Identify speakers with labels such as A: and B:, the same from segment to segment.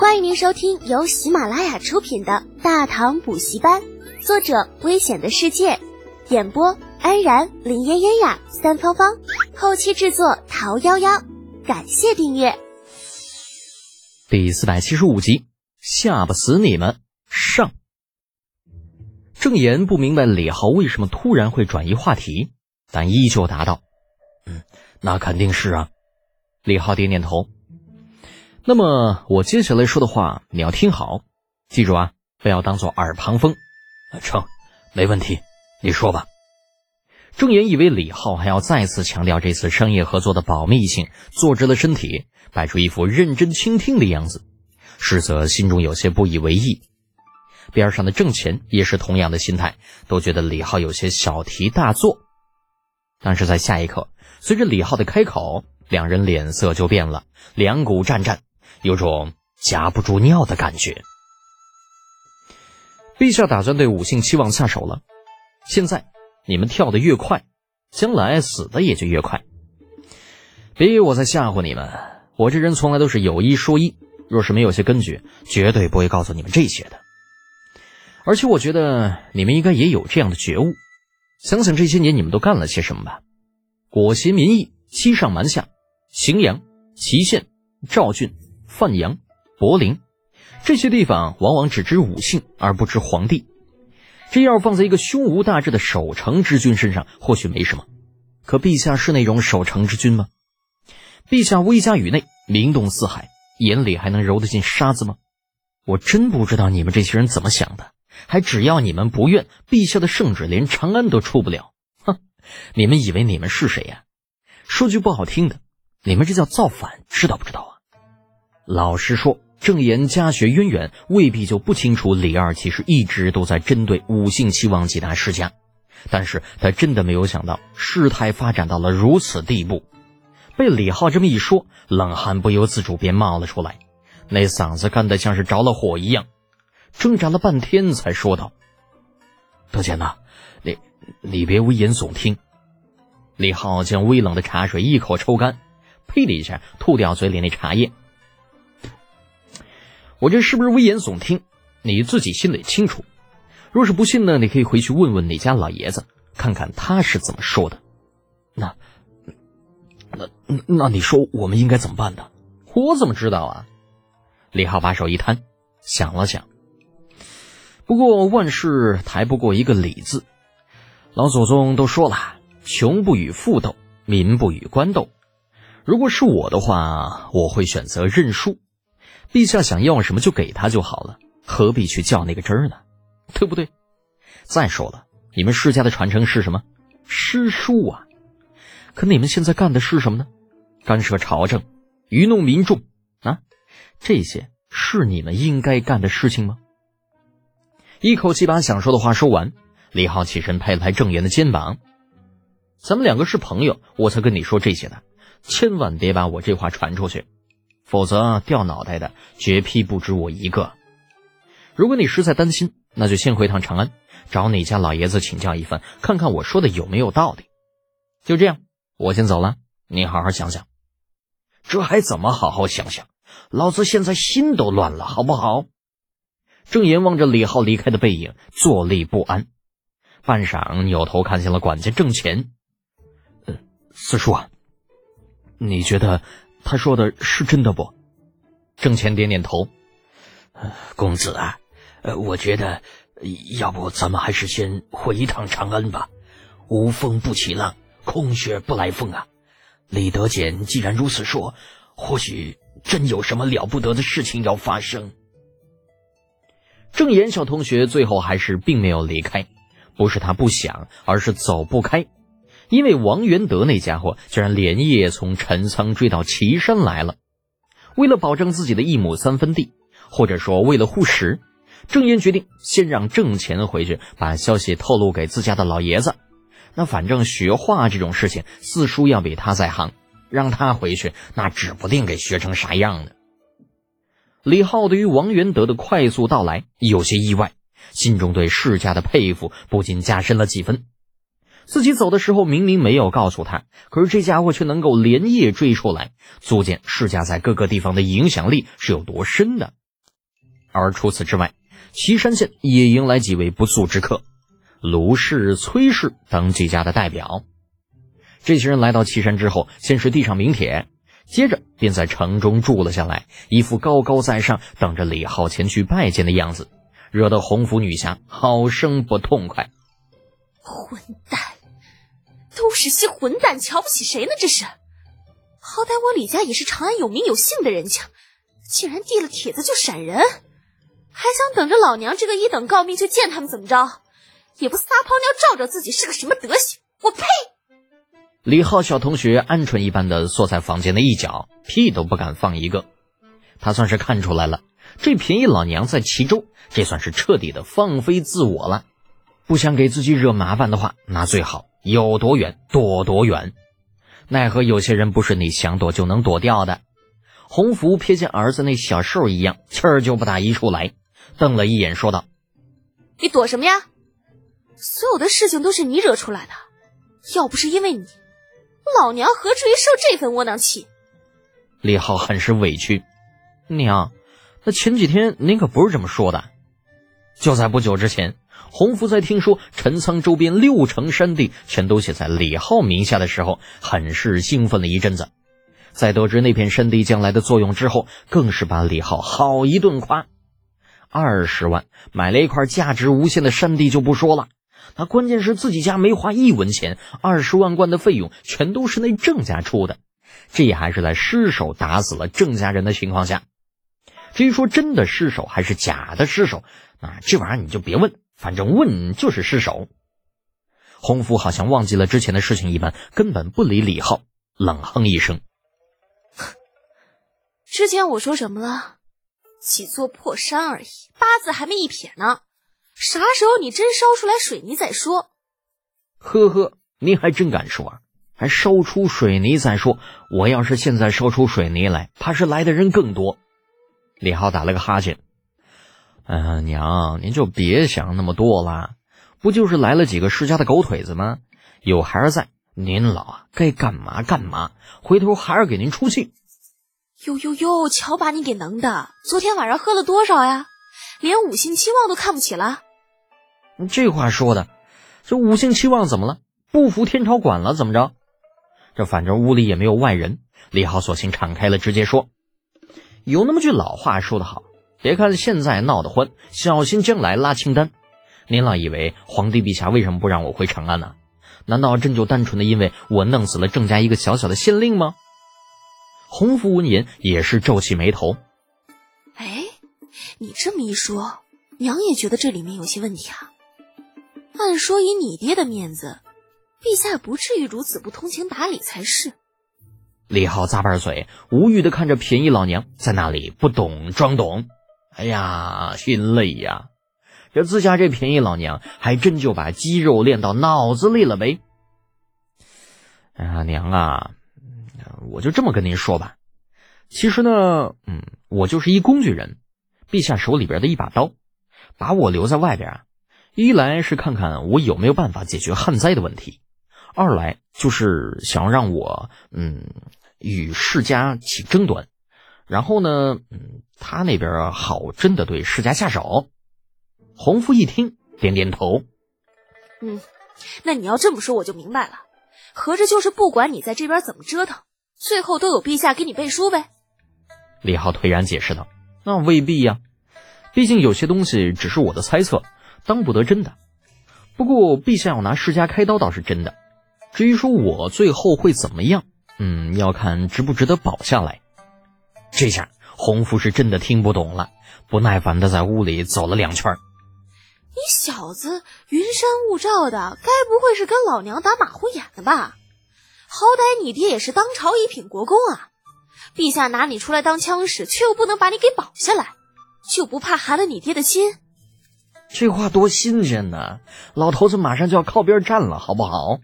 A: 欢迎您收听由喜马拉雅出品的《大唐补习班》，作者：危险的世界，演播：安然、林嫣嫣呀、三芳芳，后期制作：桃夭夭。感谢订阅。
B: 第四百七十五集，吓不死你们！上。郑言不明白李浩为什么突然会转移话题，但依旧答道：“嗯，那肯定是啊。”李浩点点头。那么我接下来说的话你要听好，记住啊，不要当做耳旁风。成，没问题，你说吧。郑言以为李浩还要再次强调这次商业合作的保密性，坐直了身体，摆出一副认真倾听的样子，实则心中有些不以为意。边上的郑钱也是同样的心态，都觉得李浩有些小题大做。但是在下一刻，随着李浩的开口，两人脸色就变了，两股战战，有种夹不住尿的感觉。陛下打算对五姓七王下手了，现在你们跳得越快，将来死的也就越快。别以为我在吓唬你们，我这人从来都是有一说一，若是没有些根据，绝对不会告诉你们这些的。而且我觉得你们应该也有这样的觉悟，想想这些年你们都干了些什么吧：裹挟民意，欺上瞒下，荥阳、祁县、赵郡、范阳、柏林这些地方，往往只知武姓而不知皇帝。这要放在一个胸无大志的守城之君身上，或许没什么。可陛下是那种守城之君吗？陛下威加宇内，名动四海，眼里还能揉得进沙子吗？我真不知道你们这些人怎么想的。还只要你们不愿，陛下的圣旨连长安都出不了。哼，你们以为你们是谁呀？说句不好听的，你们这叫造反，知道不知道？老实说，郑言家学渊源，未必就不清楚李二其实一直都在针对五姓七王几大世家。但是他真的没有想到，事态发展到了如此地步。被李浩这么一说，冷汗不由自主便冒了出来，那嗓子干得像是着了火一样。挣扎了半天，才说道：“德简呐，你你别危言耸听。”李浩将微冷的茶水一口抽干，呸的一下吐掉嘴里那茶叶。我这是不是危言耸听？你自己心里清楚。若是不信呢，你可以回去问问你家老爷子，看看他是怎么说的。那那那你说我们应该怎么办呢？我怎么知道啊？李浩把手一摊，想了想。不过万事抬不过一个理字，老祖宗都说了，穷不与富斗，民不与官斗。如果是我的话，我会选择认输。陛下想要什么就给他就好了，何必去较那个真儿呢？对不对？再说了，你们世家的传承是什么？诗书啊。可你们现在干的是什么呢？干涉朝政，愚弄民众啊！这些是你们应该干的事情吗？一口气把想说的话说完，李浩起身拍了拍郑言的肩膀：“咱们两个是朋友，我才跟你说这些的，千万别把我这话传出去，否则掉脑袋的绝批不止我一个。如果你实在担心，那就先回趟长安，找你家老爷子请教一番，看看我说的有没有道理。就这样，我先走了，你好好想想。
C: 这还怎么好好想想？老子现在心都乱了，好不好？”
B: 郑言望着李浩离开的背影，坐立不安。半晌，扭头看向了管家郑乾：“嗯，四叔啊，你觉得他说的是真的不？”
C: 郑乾点点头：“公子啊，呃，我觉得，要不咱们还是先回一趟长安吧。无风不起浪，空穴不来风啊。李德简既然如此说，或许真有什么了不得的事情要发生。”
B: 郑岩小同学最后还是并没有离开，不是他不想，而是走不开。因为王元德那家伙居然连夜从陈仓追到岐山来了。为了保证自己的一亩三分地，或者说为了护食，郑渊决定先让郑钱回去把消息透露给自家的老爷子。那反正学画这种事情，四叔要比他在行，让他回去，那指不定给学成啥样呢。李浩对于王元德的快速到来有些意外，心中对世家的佩服不禁加深了几分。自己走的时候明明没有告诉他，可是这家伙却能够连夜追出来，足见世家在各个地方的影响力是有多深的。而除此之外，岐山县也迎来几位不速之客，卢氏、崔氏等几家的代表。这些人来到岐山之后，先是递上名帖，接着便在城中住了下来，一副高高在上，等着李浩前去拜见的样子，惹得洪福女侠好生不痛快。
A: 混蛋，都是些混蛋，瞧不起谁呢？这是，好歹我李家也是长安有名有姓的人家，竟然递了帖子就闪人，还想等着老娘这个一等诰命去见他们怎么着？也不撒泡尿照照自己是个什么德行！我呸！
B: 李浩小同学鹌鹑一般的缩在房间的一角，屁都不敢放一个。他算是看出来了，这便宜老娘在其中，这算是彻底的放飞自我了。不想给自己惹麻烦的话，那最好有多远躲多远。奈何有些人不是你想躲就能躲掉的。洪福瞥见儿子那小兽一样，气儿就不打一处来，瞪了一眼，说道：“
A: 你躲什么呀？所有的事情都是你惹出来的，要不是因为你。”老娘何至于受这份窝囊气？
B: 李浩很是委屈。娘，那前几天您可不是这么说的。就在不久之前，洪福在听说陈仓周边六成山地全都写在李浩名下的时候，很是兴奋了一阵子。在得知那片山地将来的作用之后，更是把李浩好一顿夸。二十万买了一块价值无限的山地就不说了。那关键是自己家没花一文钱，二十万贯的费用全都是那郑家出的，这还是在失手打死了郑家人的情况下。至于说真的失手还是假的失手，啊，这玩意儿你就别问，反正问就是失手。洪福好像忘记了之前的事情一般，根本不理李浩，冷哼一声：“
A: 之前我说什么了？几座破山而已，八字还没一撇呢。”啥时候你真烧出来水泥再说？
B: 呵呵，您还真敢说，还烧出水泥再说。我要是现在烧出水泥来，怕是来的人更多。李浩打了个哈欠，嗯，娘，您就别想那么多了，不就是来了几个世家的狗腿子吗？有孩儿在，您老啊该干嘛干嘛，回头孩儿给您出气。
A: 哟哟哟，瞧把你给能的！昨天晚上喝了多少呀？连五星期望都看不起了。
B: 这话说的，这五星期望怎么了？不服天朝管了怎么着？这反正屋里也没有外人，李浩索性敞开了，直接说：“有那么句老话说得好，别看现在闹得欢，小心将来拉清单。您老以为皇帝陛下为什么不让我回长安呢？难道真就单纯的因为我弄死了郑家一个小小的县令吗？”洪福闻言也是皱起眉头：“
A: 哎，你这么一说，娘也觉得这里面有些问题啊。”按说以你爹的面子，陛下不至于如此不通情达理才是。
B: 李浩咂巴嘴，无语的看着便宜老娘在那里不懂装懂。哎呀，心累呀！这自家这便宜老娘还真就把肌肉练到脑子里了呗。哎呀，娘啊，我就这么跟您说吧。其实呢，嗯，我就是一工具人，陛下手里边的一把刀，把我留在外边啊。一来是看看我有没有办法解决旱灾的问题，二来就是想让我嗯与世家起争端，然后呢，嗯，他那边好真的对世家下手。洪福一听，点点头，
A: 嗯，那你要这么说，我就明白了，合着就是不管你在这边怎么折腾，最后都有陛下给你背书呗。
B: 李浩颓然解释道：“那未必呀，毕竟有些东西只是我的猜测。”当不得真的，不过陛下要拿世家开刀倒是真的。至于说我最后会怎么样，嗯，要看值不值得保下来。这下洪福是真的听不懂了，不耐烦的在屋里走了两圈。
A: 你小子云山雾罩的，该不会是跟老娘打马虎眼了吧？好歹你爹也是当朝一品国公啊，陛下拿你出来当枪使，却又不能把你给保下来，就不怕寒了你爹的心？
B: 这话多新鲜呢！老头子马上就要靠边站了，好不好？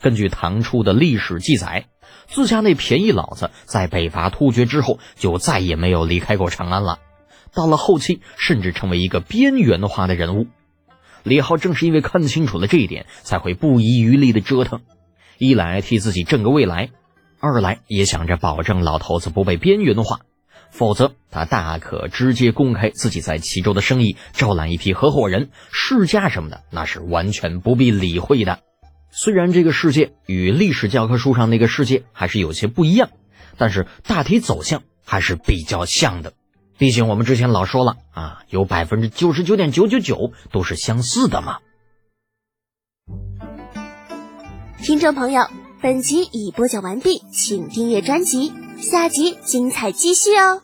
B: 根据唐初的历史记载，自家那便宜老子在北伐突厥之后，就再也没有离开过长安了。到了后期，甚至成为一个边缘化的人物。李浩正是因为看清楚了这一点，才会不遗余力的折腾。一来替自己挣个未来，二来也想着保证老头子不被边缘化。否则他大可直接公开自己在齐州的生意，招揽一批合伙人、世家什么的，那是完全不必理会的。虽然这个世界与历史教科书上那个世界还是有些不一样，但是大体走向还是比较像的。毕竟我们之前老说了啊，有百分之九十九点九九九都是相似的嘛。
D: 听众朋友，本集已播讲完毕，请订阅专辑，下集精彩继续哦。